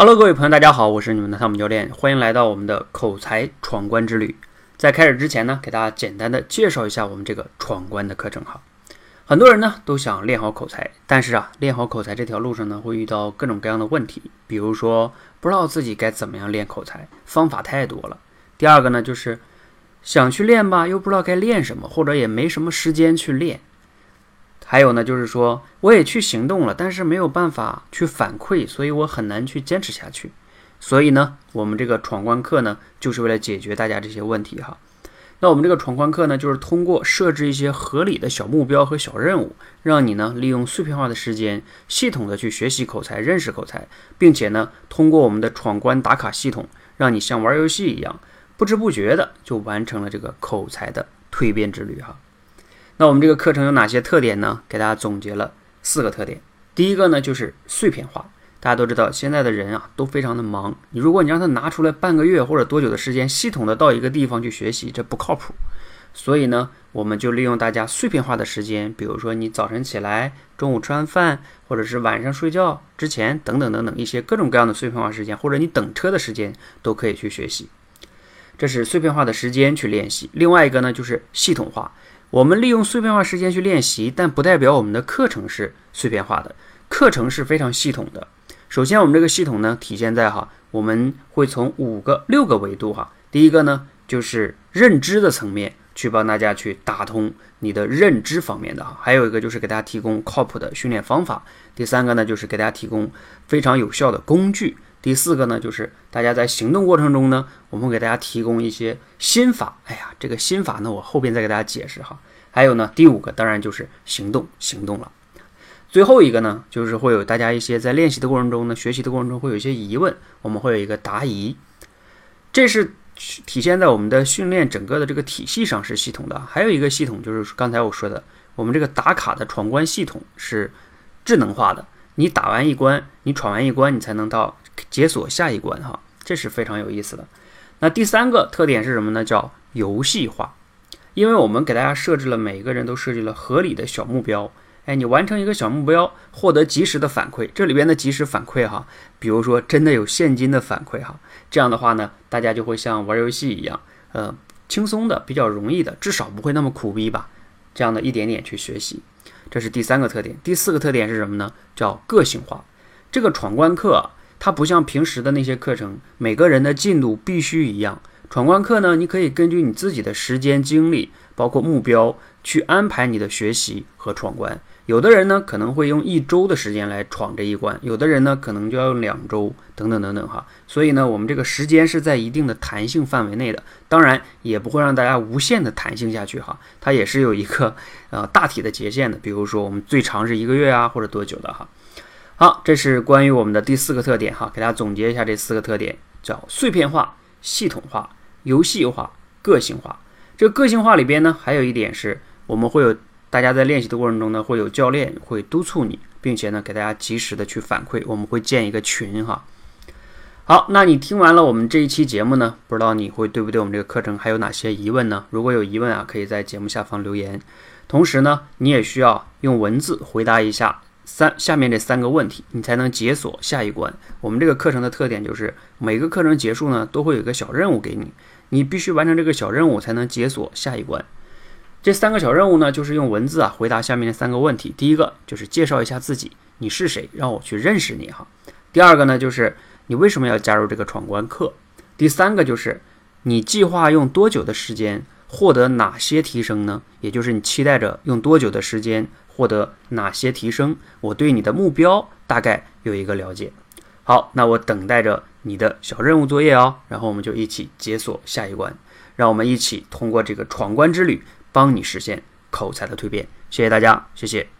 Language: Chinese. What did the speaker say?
Hello，各位朋友，大家好，我是你们的汤姆教练，欢迎来到我们的口才闯关之旅。在开始之前呢，给大家简单的介绍一下我们这个闯关的课程哈。很多人呢都想练好口才，但是啊，练好口才这条路上呢会遇到各种各样的问题，比如说不知道自己该怎么样练口才，方法太多了。第二个呢就是想去练吧，又不知道该练什么，或者也没什么时间去练。还有呢，就是说我也去行动了，但是没有办法去反馈，所以我很难去坚持下去。所以呢，我们这个闯关课呢，就是为了解决大家这些问题哈。那我们这个闯关课呢，就是通过设置一些合理的小目标和小任务，让你呢利用碎片化的时间，系统的去学习口才、认识口才，并且呢，通过我们的闯关打卡系统，让你像玩游戏一样，不知不觉的就完成了这个口才的蜕变之旅哈。那我们这个课程有哪些特点呢？给大家总结了四个特点。第一个呢，就是碎片化。大家都知道，现在的人啊都非常的忙。你如果你让他拿出来半个月或者多久的时间，系统的到一个地方去学习，这不靠谱。所以呢，我们就利用大家碎片化的时间，比如说你早晨起来、中午吃完饭，或者是晚上睡觉之前等等等等一些各种各样的碎片化时间，或者你等车的时间都可以去学习。这是碎片化的时间去练习。另外一个呢，就是系统化。我们利用碎片化时间去练习，但不代表我们的课程是碎片化的。课程是非常系统的。首先，我们这个系统呢，体现在哈，我们会从五个、六个维度哈。第一个呢，就是认知的层面，去帮大家去打通你的认知方面的哈。还有一个就是给大家提供靠谱的训练方法。第三个呢，就是给大家提供非常有效的工具。第四个呢，就是大家在行动过程中呢，我们给大家提供一些心法。哎呀，这个心法呢，我后边再给大家解释哈。还有呢，第五个当然就是行动，行动了。最后一个呢，就是会有大家一些在练习的过程中呢，学习的过程中会有一些疑问，我们会有一个答疑。这是体现在我们的训练整个的这个体系上是系统的。还有一个系统就是刚才我说的，我们这个打卡的闯关系统是智能化的。你打完一关，你闯完一关，你才能到。解锁下一关哈，这是非常有意思的。那第三个特点是什么呢？叫游戏化。因为我们给大家设置了每个人都设计了合理的小目标。哎，你完成一个小目标，获得及时的反馈。这里边的及时反馈哈，比如说真的有现金的反馈哈，这样的话呢，大家就会像玩游戏一样，呃，轻松的、比较容易的，至少不会那么苦逼吧？这样的一点点去学习，这是第三个特点。第四个特点是什么呢？叫个性化。这个闯关课。它不像平时的那些课程，每个人的进度必须一样。闯关课呢，你可以根据你自己的时间、精力，包括目标，去安排你的学习和闯关。有的人呢，可能会用一周的时间来闯这一关；有的人呢，可能就要用两周，等等等等哈。所以呢，我们这个时间是在一定的弹性范围内的，当然也不会让大家无限的弹性下去哈。它也是有一个呃大体的节限的，比如说我们最长是一个月啊，或者多久的哈。好，这是关于我们的第四个特点哈，给大家总结一下这四个特点，叫碎片化、系统化、游戏化、个性化。这个个性化里边呢，还有一点是我们会有大家在练习的过程中呢，会有教练会督促你，并且呢给大家及时的去反馈。我们会建一个群哈。好，那你听完了我们这一期节目呢，不知道你会对不对我们这个课程还有哪些疑问呢？如果有疑问啊，可以在节目下方留言。同时呢，你也需要用文字回答一下。三下面这三个问题，你才能解锁下一关。我们这个课程的特点就是，每个课程结束呢，都会有一个小任务给你，你必须完成这个小任务才能解锁下一关。这三个小任务呢，就是用文字啊回答下面的三个问题。第一个就是介绍一下自己，你是谁，让我去认识你哈。第二个呢，就是你为什么要加入这个闯关课。第三个就是你计划用多久的时间获得哪些提升呢？也就是你期待着用多久的时间。获得哪些提升？我对你的目标大概有一个了解。好，那我等待着你的小任务作业哦。然后我们就一起解锁下一关，让我们一起通过这个闯关之旅，帮你实现口才的蜕变。谢谢大家，谢谢。